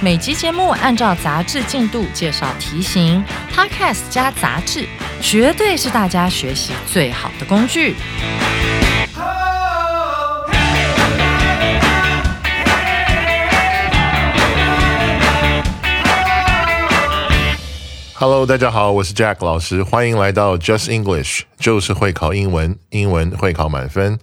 每集节目按照杂志进度介绍题型，Podcast 加杂志，绝对是大家学习最好的工具。Hello，大家好，我是 Jack 老师，欢迎来到 Just English，就是会考英文，英文会考满分。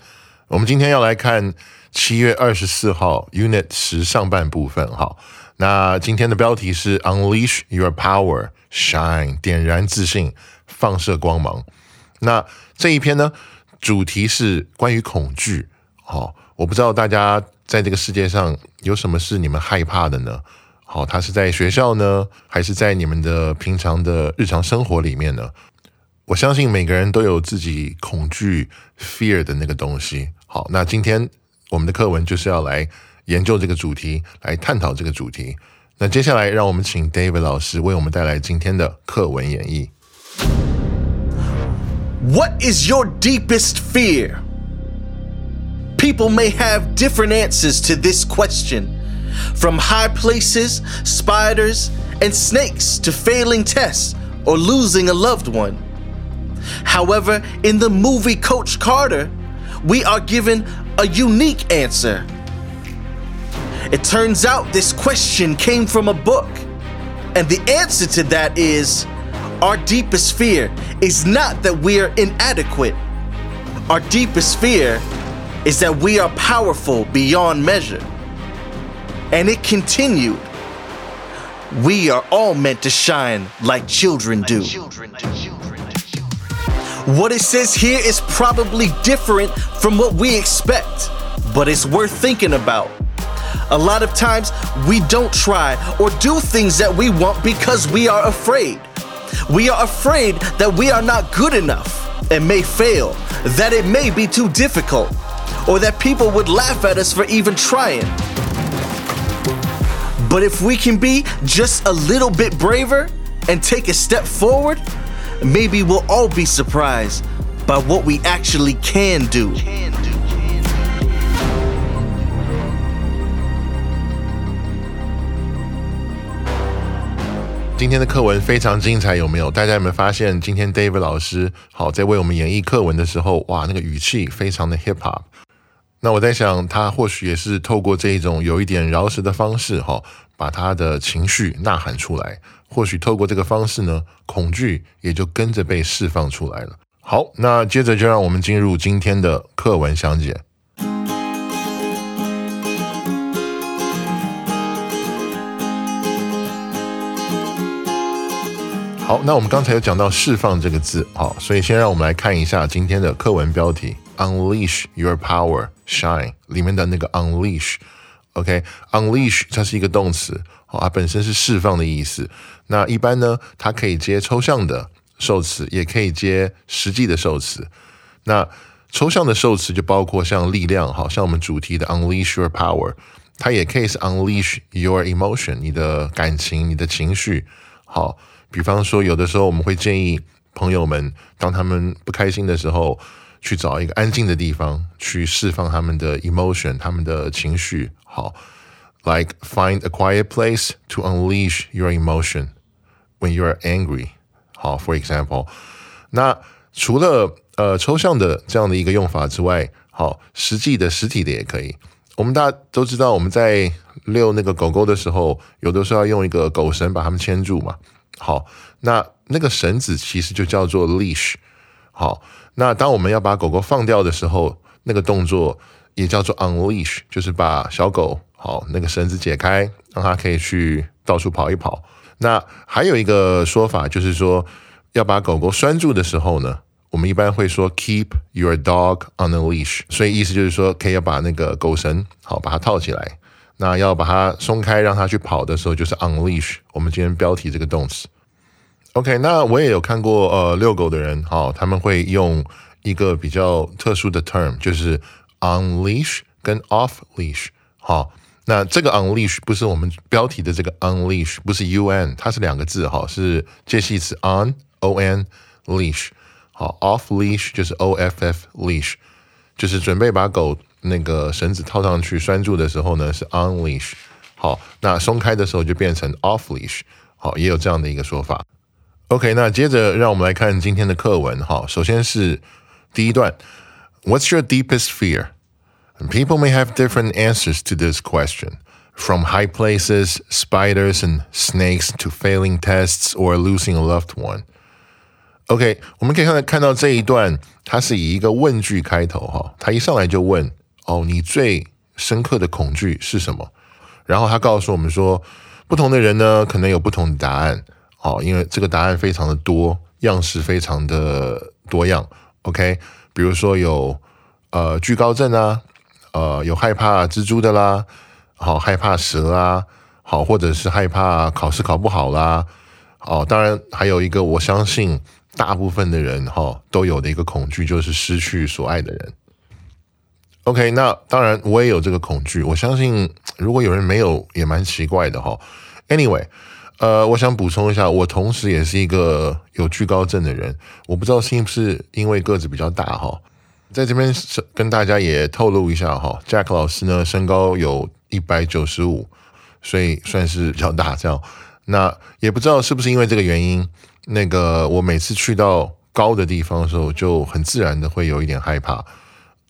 我们今天要来看七月二十四号 Unit 十上半部分，哈。那今天的标题是 Unleash Your Power，Shine，点燃自信，放射光芒。那这一篇呢，主题是关于恐惧。好，我不知道大家在这个世界上有什么是你们害怕的呢？好，它是在学校呢，还是在你们的平常的日常生活里面呢？我相信每个人都有自己恐惧 fear 的那个东西。好，那今天我们的课文就是要来研究这个主题，来探讨这个主题。那接下来让我们请 David 老师为我们带来今天的课文演绎。 What is your deepest fear? People may have different answers to this question. From high places, spiders, and snakes to failing tests or losing a loved one. However, in the movie Coach Carter, we are given a unique answer. it turns out this question came from a book, and the answer to that is our deepest fear is not that we are inadequate. Our deepest fear is that we are powerful beyond measure. And it continued. We are all meant to shine like children do. What it says here is probably different from what we expect, but it's worth thinking about. A lot of times, we don't try or do things that we want because we are afraid. We are afraid that we are not good enough and may fail, that it may be too difficult, or that people would laugh at us for even trying. But if we can be just a little bit braver and take a step forward, maybe we'll all be surprised by what we actually can do. 今天的课文非常精彩，有没有？大家有没有发现，今天 David 老师好在为我们演绎课文的时候，哇，那个语气非常的 hip hop。那我在想，他或许也是透过这一种有一点饶舌的方式，哈，把他的情绪呐喊出来。或许透过这个方式呢，恐惧也就跟着被释放出来了。好，那接着就让我们进入今天的课文详解。好，那我们刚才有讲到“释放”这个字，好，所以先让我们来看一下今天的课文标题 “Unleash Your Power, Shine” 里面的那个 “unleash”。OK，unleash 它是一个动词，好，它本身是释放的意思。那一般呢，它可以接抽象的受词，也可以接实际的受词。那抽象的受词就包括像力量，好像我们主题的 “unleash your power”，它也可以是 “unleash your emotion”，你的感情、你的情绪，好。比方说，有的时候我们会建议朋友们，当他们不开心的时候，去找一个安静的地方，去释放他们的 emotion，他们的情绪。好，like find a quiet place to unleash your emotion when you are angry。好，for example，那除了呃抽象的这样的一个用法之外，好，实际的实体的也可以。我们大家都知道，我们在遛那个狗狗的时候，有的时候要用一个狗绳把它们牵住嘛。好，那那个绳子其实就叫做 leash。好，那当我们要把狗狗放掉的时候，那个动作也叫做 unleash，就是把小狗好那个绳子解开，让它可以去到处跑一跑。那还有一个说法就是说，要把狗狗拴住的时候呢，我们一般会说 keep your dog on a leash，所以意思就是说可以要把那个狗绳好把它套起来。那要把它松开，让它去跑的时候，就是 unleash。我们今天标题这个动词。OK，那我也有看过呃遛狗的人，好，他们会用一个比较特殊的 term，就是 unleash 跟 off leash。好，那这个 unleash 不是我们标题的这个 unleash，不是 un，它是两个字，哈，是介系词 on o n leash。好，off leash 就是 o f f leash，就是准备把狗那个绳子套上去拴住的时候呢，是 unleash。好，那松开的时候就变成 off leash。好，也有这样的一个说法。OK，那接着让我们来看今天的课文。哈，首先是第一段，What's your deepest fear? People may have different answers to this question, from high places, spiders and snakes to failing tests or losing a loved one. OK，我们可以看到看到这一段，它是以一个问句开头。哈，他一上来就问： 哦，你最深刻的恐惧是什么？然后他告诉我们说，不同的人呢，可能有不同的答案。哦，因为这个答案非常的多，样式非常的多样。OK，比如说有呃惧高症啊，呃有害怕蜘蛛的啦，好害怕蛇啊，好或者是害怕考试考不好啦。哦，当然还有一个，我相信大部分的人哈都有的一个恐惧，就是失去所爱的人。OK，那当然我也有这个恐惧，我相信如果有人没有，也蛮奇怪的哈。Anyway，呃，我想补充一下，我同时也是一个有惧高症的人，我不知道是不是因为个子比较大哈，在这边跟大家也透露一下哈，Jack 老师呢身高有一百九十五，所以算是比较大这样。那也不知道是不是因为这个原因，那个我每次去到高的地方的时候，就很自然的会有一点害怕。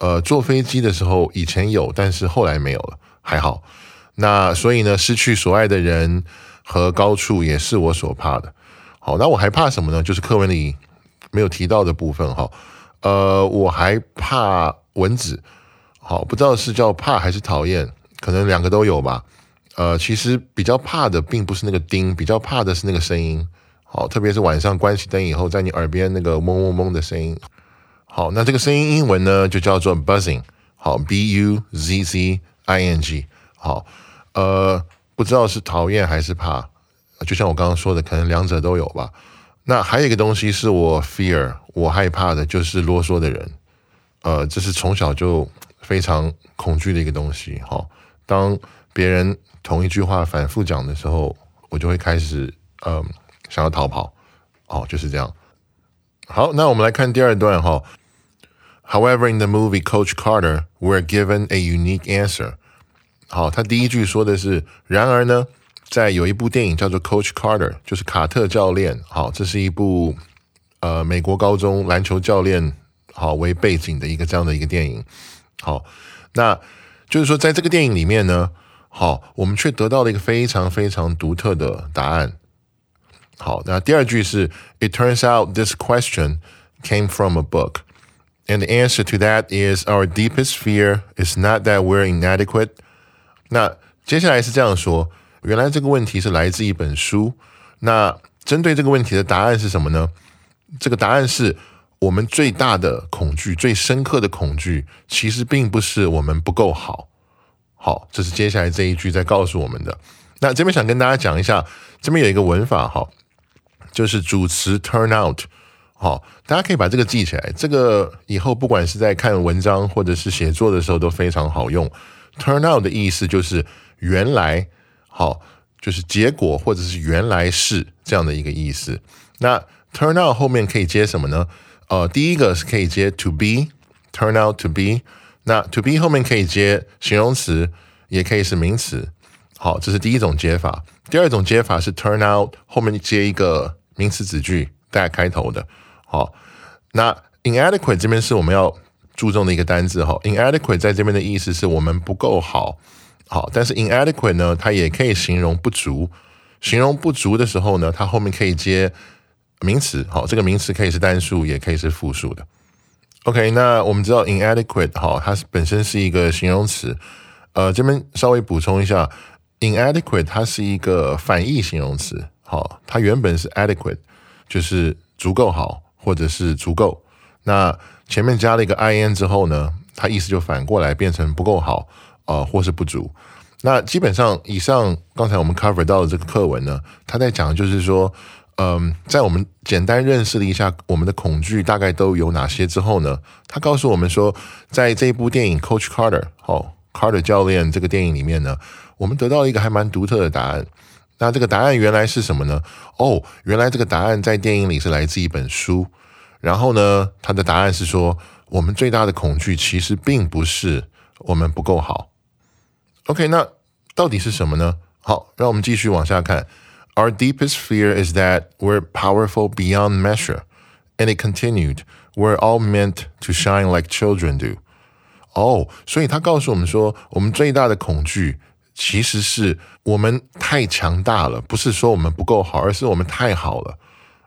呃，坐飞机的时候以前有，但是后来没有了，还好。那所以呢，失去所爱的人和高处也是我所怕的。好，那我还怕什么呢？就是课文里没有提到的部分哈。呃，我还怕蚊子。好，不知道是叫怕还是讨厌，可能两个都有吧。呃，其实比较怕的并不是那个叮，比较怕的是那个声音。好，特别是晚上关起灯以后，在你耳边那个嗡嗡嗡的声音。好，那这个声音英文呢就叫做 buzzing，好，b u z z i n g，好，呃，不知道是讨厌还是怕，就像我刚刚说的，可能两者都有吧。那还有一个东西是我 fear，我害怕的就是啰嗦的人，呃，这是从小就非常恐惧的一个东西。好，当别人同一句话反复讲的时候，我就会开始呃想要逃跑。哦，就是这样。好，那我们来看第二段哈。However, in the movie Coach Carter, we're given a unique answer. 好，他第一句说的是，然而呢，在有一部电影叫做 Coach Carter，就是卡特教练。好，这是一部呃美国高中篮球教练好为背景的一个这样的一个电影。好，那就是说，在这个电影里面呢，好，我们却得到了一个非常非常独特的答案。好，那第二句是，It turns out this question came from a book. And the answer to that is our deepest fear is not that we're inadequate. 那接下来是这样说：原来这个问题是来自一本书。那针对这个问题的答案是什么呢？这个答案是我们最大的恐惧、最深刻的恐惧，其实并不是我们不够好。好，这是接下来这一句在告诉我们的。那这边想跟大家讲一下，这边有一个文法，哈，就是主词 turn out。好，大家可以把这个记起来。这个以后不管是在看文章或者是写作的时候都非常好用。Turn out 的意思就是原来，好，就是结果或者是原来是这样的一个意思。那 turn out 后面可以接什么呢？呃，第一个是可以接 to be，turn out to be。那 to be 后面可以接形容词，也可以是名词。好，这是第一种接法。第二种接法是 turn out 后面接一个名词子句带开头的。好，那 inadequate 这边是我们要注重的一个单字哈。inadequate 在这边的意思是我们不够好，好，但是 inadequate 呢，它也可以形容不足。形容不足的时候呢，它后面可以接名词，好，这个名词可以是单数，也可以是复数的。OK，那我们知道 inadequate 好，它是本身是一个形容词。呃，这边稍微补充一下，inadequate 它是一个反义形容词，好，它原本是 adequate，就是足够好。或者是足够，那前面加了一个 i n 之后呢，它意思就反过来变成不够好，呃，或是不足。那基本上，以上刚才我们 cover 到的这个课文呢，他在讲就是说，嗯，在我们简单认识了一下我们的恐惧大概都有哪些之后呢，他告诉我们说，在这一部电影 Coach Carter 哦，Carter 教练这个电影里面呢，我们得到了一个还蛮独特的答案。那这个答案原来是什么呢？哦，原来这个答案在电影里是来自一本书。然后呢，他的答案是说，我们最大的恐惧其实并不是我们不够好。OK，那到底是什么呢？好，让我们继续往下看。Our deepest fear is that we're powerful beyond measure. And it continued, we're all meant to shine like children do. 哦，所以他告诉我们说，我们最大的恐惧 其实是我们太强大了，不是说我们不够好，而是我们太好了。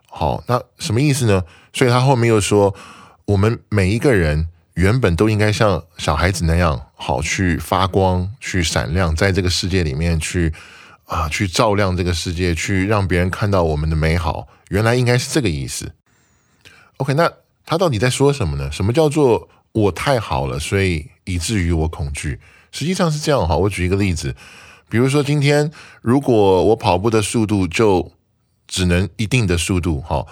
好，那什么意思呢？所以他后面又说，我们每一个人原本都应该像小孩子那样，好去发光，去闪亮，在这个世界里面去啊，去照亮这个世界，去让别人看到我们的美好。原来应该是这个意思。OK，那他到底在说什么呢？什么叫做我太好了，所以以至于我恐惧？实际上是这样哈。我举一个例子，比如说今天如果我跑步的速度就只能一定的速度哈。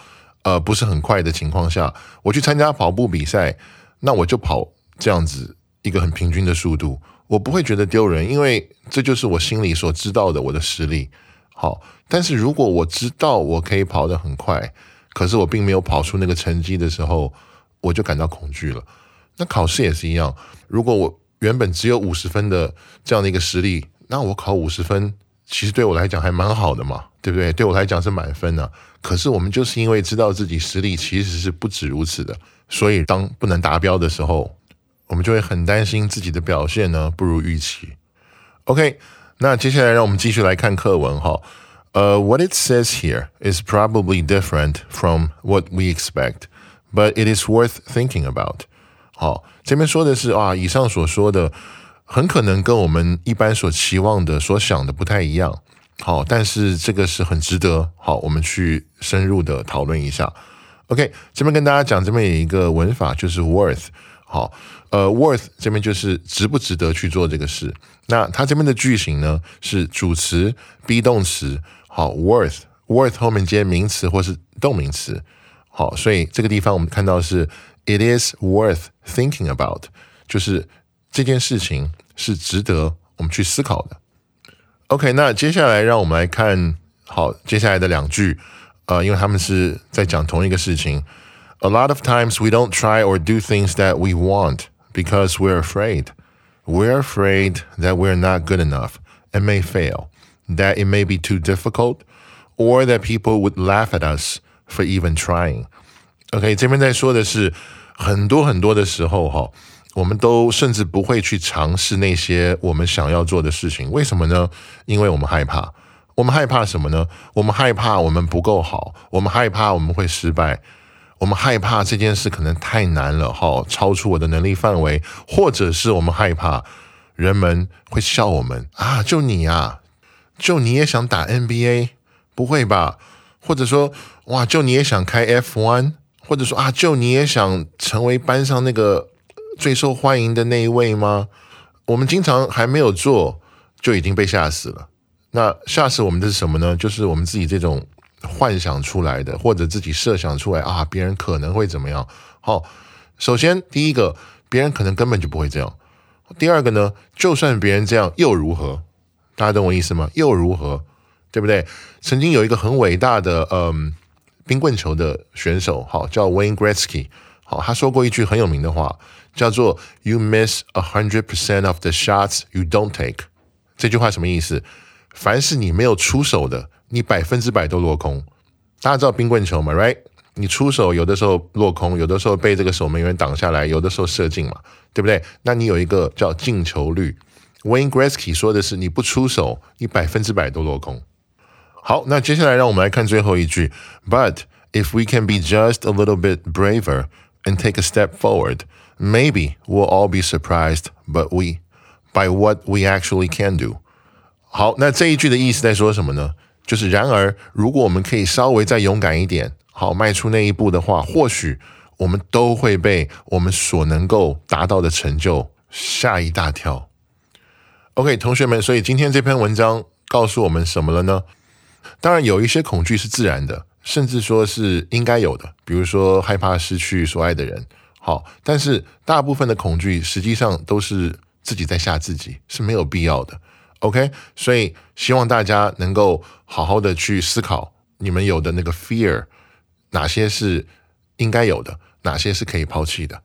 呃，不是很快的情况下，我去参加跑步比赛，那我就跑这样子一个很平均的速度，我不会觉得丢人，因为这就是我心里所知道的我的实力。好，但是如果我知道我可以跑得很快，可是我并没有跑出那个成绩的时候，我就感到恐惧了。那考试也是一样，如果我原本只有五十分的这样的一个实力，那我考五十分，其实对我来讲还蛮好的嘛。对不对？对我来讲是满分呢。可是我们就是因为知道自己实力其实是不止如此的，所以当不能达标的时候，我们就会很担心自己的表现呢不如预期。OK，那接下来让我们继续来看课文哈。呃，What it says here is probably different from what we expect, but it is worth thinking about。好，这边说的是啊，以上所说的很可能跟我们一般所期望的、所想的不太一样。好，但是这个是很值得好，我们去深入的讨论一下。OK，这边跟大家讲，这边有一个文法就是 worth。好，呃，worth 这边就是值不值得去做这个事。那它这边的句型呢是主词 be 动词。好，worth，worth 后面接名词或是动名词。好，所以这个地方我们看到是 it is worth thinking about，就是这件事情是值得我们去思考的。OK，那接下来让我们来看好接下来的两句，呃，因为他们是在讲同一个事情。A lot of times we don't try or do things that we want because we're afraid. We're afraid that we're not good enough and may fail, that it may be too difficult, or that people would laugh at us for even trying. OK，这边在说的是很多很多的时候哈。我们都甚至不会去尝试那些我们想要做的事情，为什么呢？因为我们害怕。我们害怕什么呢？我们害怕我们不够好，我们害怕我们会失败，我们害怕这件事可能太难了，哈，超出我的能力范围，或者是我们害怕人们会笑我们啊，就你啊，就你也想打 NBA？不会吧？或者说，哇，就你也想开 F1？或者说啊，就你也想成为班上那个？最受欢迎的那一位吗？我们经常还没有做就已经被吓死了。那吓死我们的是什么呢？就是我们自己这种幻想出来的，或者自己设想出来啊，别人可能会怎么样？好，首先第一个，别人可能根本就不会这样。第二个呢，就算别人这样又如何？大家懂我意思吗？又如何？对不对？曾经有一个很伟大的嗯冰棍球的选手，好叫 Wayne Gretzky，好，他说过一句很有名的话。叫做 "You miss a hundred percent of the shots you don't take"，这句话什么意思？凡是你没有出手的，你百分之百都落空。大家知道冰棍球吗？Right？你出手有的时候落空，有的时候被这个守门员挡下来，有的时候射进嘛，对不对？那你有一个叫进球率。Wayne Gretzky 说的是你不出手，你百分之百都落空。好，那接下来让我们来看最后一句。But if we can be just a little bit braver and take a step forward. Maybe we'll all be surprised, but we by what we actually can do. 好，那这一句的意思在说什么呢？就是然而，如果我们可以稍微再勇敢一点，好迈出那一步的话，或许我们都会被我们所能够达到的成就吓一大跳。 OK，同学们，所以今天这篇文章告诉我们什么了呢？ 当然，有一些恐惧是自然的，甚至说是应该有的，比如说害怕失去所爱的人。好，但是大部分的恐惧实际上都是自己在吓自己，是没有必要的。OK，所以希望大家能够好好的去思考，你们有的那个 fear，哪些是应该有的，哪些是可以抛弃的。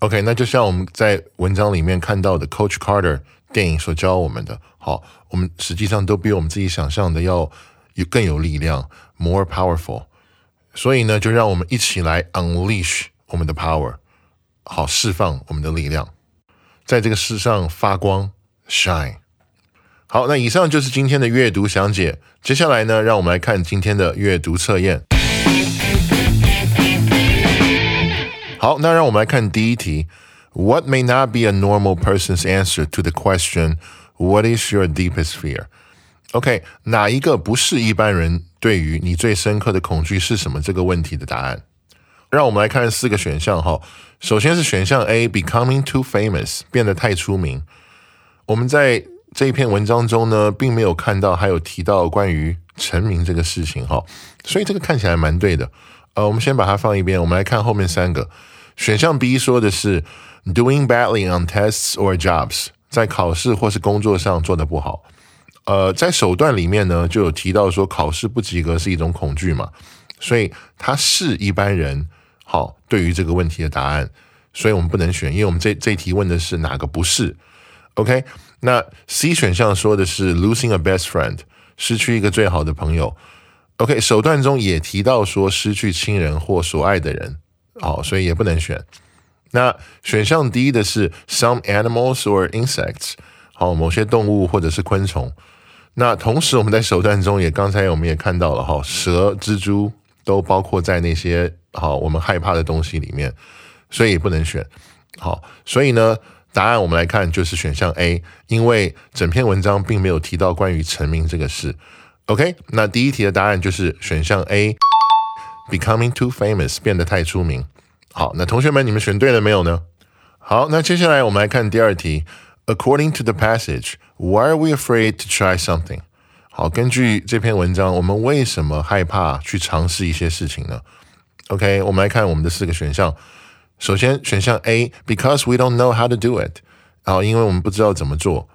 OK，那就像我们在文章里面看到的 Coach Carter。电影所教我们的，好，我们实际上都比我们自己想象的要有更有力量，more powerful。所以呢，就让我们一起来 unleash 我们的 power，好，释放我们的力量，在这个世上发光 shine。好，那以上就是今天的阅读详解。接下来呢，让我们来看今天的阅读测验。好，那让我们来看第一题。What may not be a normal person's answer to the question, What is your deepest fear? OK，哪一个不是一般人对于你最深刻的恐惧是什么这个问题的答案？让我们来看四个选项哈。首先是选项 A，becoming too famous，变得太出名。我们在这一篇文章中呢，并没有看到还有提到关于成名这个事情哈，所以这个看起来蛮对的。呃，我们先把它放一边，我们来看后面三个。选项 B 说的是 doing badly on tests or jobs，在考试或是工作上做得不好。呃，在手段里面呢，就有提到说考试不及格是一种恐惧嘛，所以它是一般人好对于这个问题的答案，所以我们不能选，因为我们这这题问的是哪个不是。OK，那 C 选项说的是 losing a best friend，失去一个最好的朋友。OK，手段中也提到说失去亲人或所爱的人。好，所以也不能选。那选项 D 的是 some animals or insects，好，某些动物或者是昆虫。那同时我们在手段中也刚才我们也看到了哈，蛇、蜘蛛都包括在那些好我们害怕的东西里面，所以不能选。好，所以呢，答案我们来看就是选项 A，因为整篇文章并没有提到关于成名这个事。OK，那第一题的答案就是选项 A。Becoming too famous，变得太出名。好，那同学们，你们选对了没有呢？好，那接下来我们来看第二题。According to the passage, why are we afraid to try something？好，根据这篇文章，我们为什么害怕去尝试一些事情呢？OK，我们来看我们的四个选项。首先，选项 A，Because we don't know how to do it。好，因为我们不知道怎么做。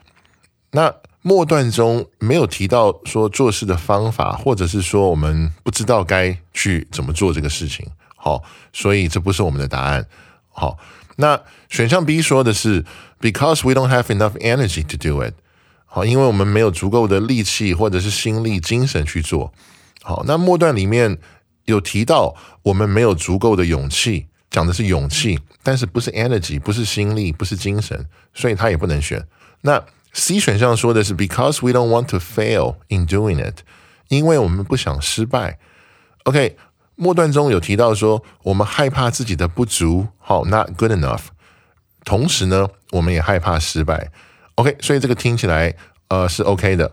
那末段中没有提到说做事的方法，或者是说我们不知道该去怎么做这个事情。好，所以这不是我们的答案。好，那选项 B 说的是 because we don't have enough energy to do it。好，因为我们没有足够的力气或者是心力、精神去做。好，那末段里面有提到我们没有足够的勇气，讲的是勇气，但是不是 energy，不是心力，不是精神，所以它也不能选。那 C 选项说的是 because we don't want to fail in doing it，因为我们不想失败。OK，末段中有提到说我们害怕自己的不足，好，not good enough。同时呢，我们也害怕失败。OK，所以这个听起来呃是 OK 的。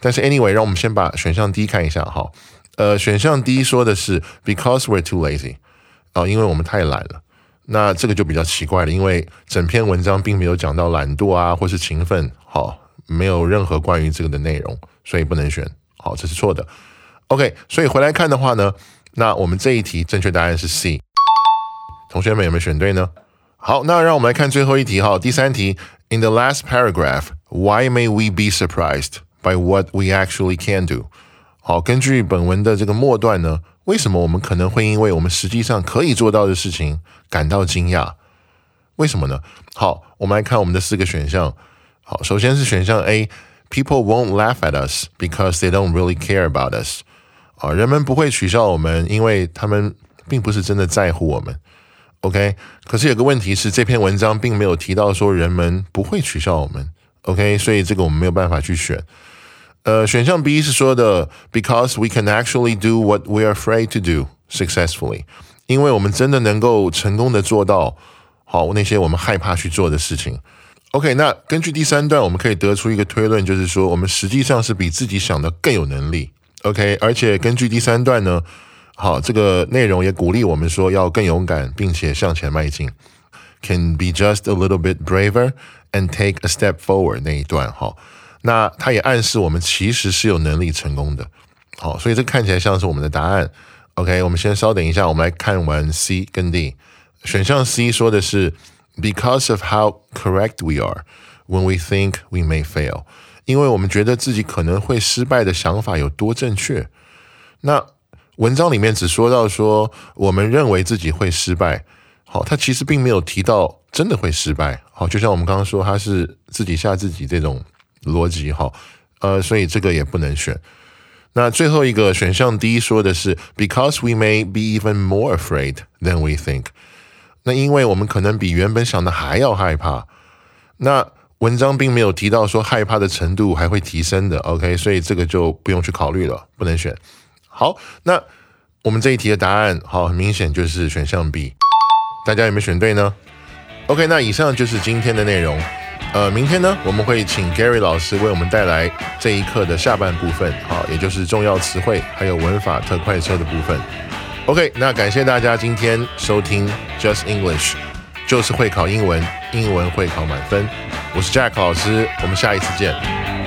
但是 anyway，让我们先把选项 D 看一下哈。呃，选项 D 说的是 because we're too lazy，哦，因为我们太懒了。那这个就比较奇怪了，因为整篇文章并没有讲到懒惰啊，或是勤奋，好，没有任何关于这个的内容，所以不能选，好，这是错的。OK，所以回来看的话呢，那我们这一题正确答案是 C。同学们有没有选对呢？好，那让我们来看最后一题哈，第三题。In the last paragraph, why may we be surprised by what we actually can do？好，根据本文的这个末段呢。为什么我们可能会因为我们实际上可以做到的事情感到惊讶？为什么呢？好，我们来看我们的四个选项。好，首先是选项 A，People won't laugh at us because they don't really care about us。啊，人们不会取笑我们，因为他们并不是真的在乎我们。OK，可是有个问题是，这篇文章并没有提到说人们不会取笑我们。OK，所以这个我们没有办法去选。呃，选项 B 是说的，because we can actually do what we are afraid to do successfully，因为我们真的能够成功的做到好那些我们害怕去做的事情。OK，那根据第三段，我们可以得出一个推论，就是说我们实际上是比自己想的更有能力。OK，而且根据第三段呢，好这个内容也鼓励我们说要更勇敢，并且向前迈进。can be just a little bit braver and take a step forward 那一段哈。那它也暗示我们其实是有能力成功的。好，所以这看起来像是我们的答案。OK，我们先稍等一下，我们来看完 C 跟 D。选项 C 说的是 Because of how correct we are when we think we may fail，因为我们觉得自己可能会失败的想法有多正确。那文章里面只说到说我们认为自己会失败，好，他其实并没有提到真的会失败。好，就像我们刚刚说，他是自己吓自己这种逻辑，哈，呃，所以这个也不能选。那最后一个选项 D 说的是 Because we may be even more afraid than we think。那因为我们可能比原本想的还要害怕。那文章并没有提到说害怕的程度还会提升的，OK，所以这个就不用去考虑了，不能选。好，那我们这一题的答案，好，很明显就是选项 B。大家有没有选对呢？OK，那以上就是今天的内容。呃，明天呢，我们会请 Gary 老师为我们带来这一课的下半部分，好，也就是重要词汇还有文法特快车的部分。OK，那感谢大家今天收听 Just English，就是会考英文，英文会考满分。我是 Jack 老师，我们下一次见。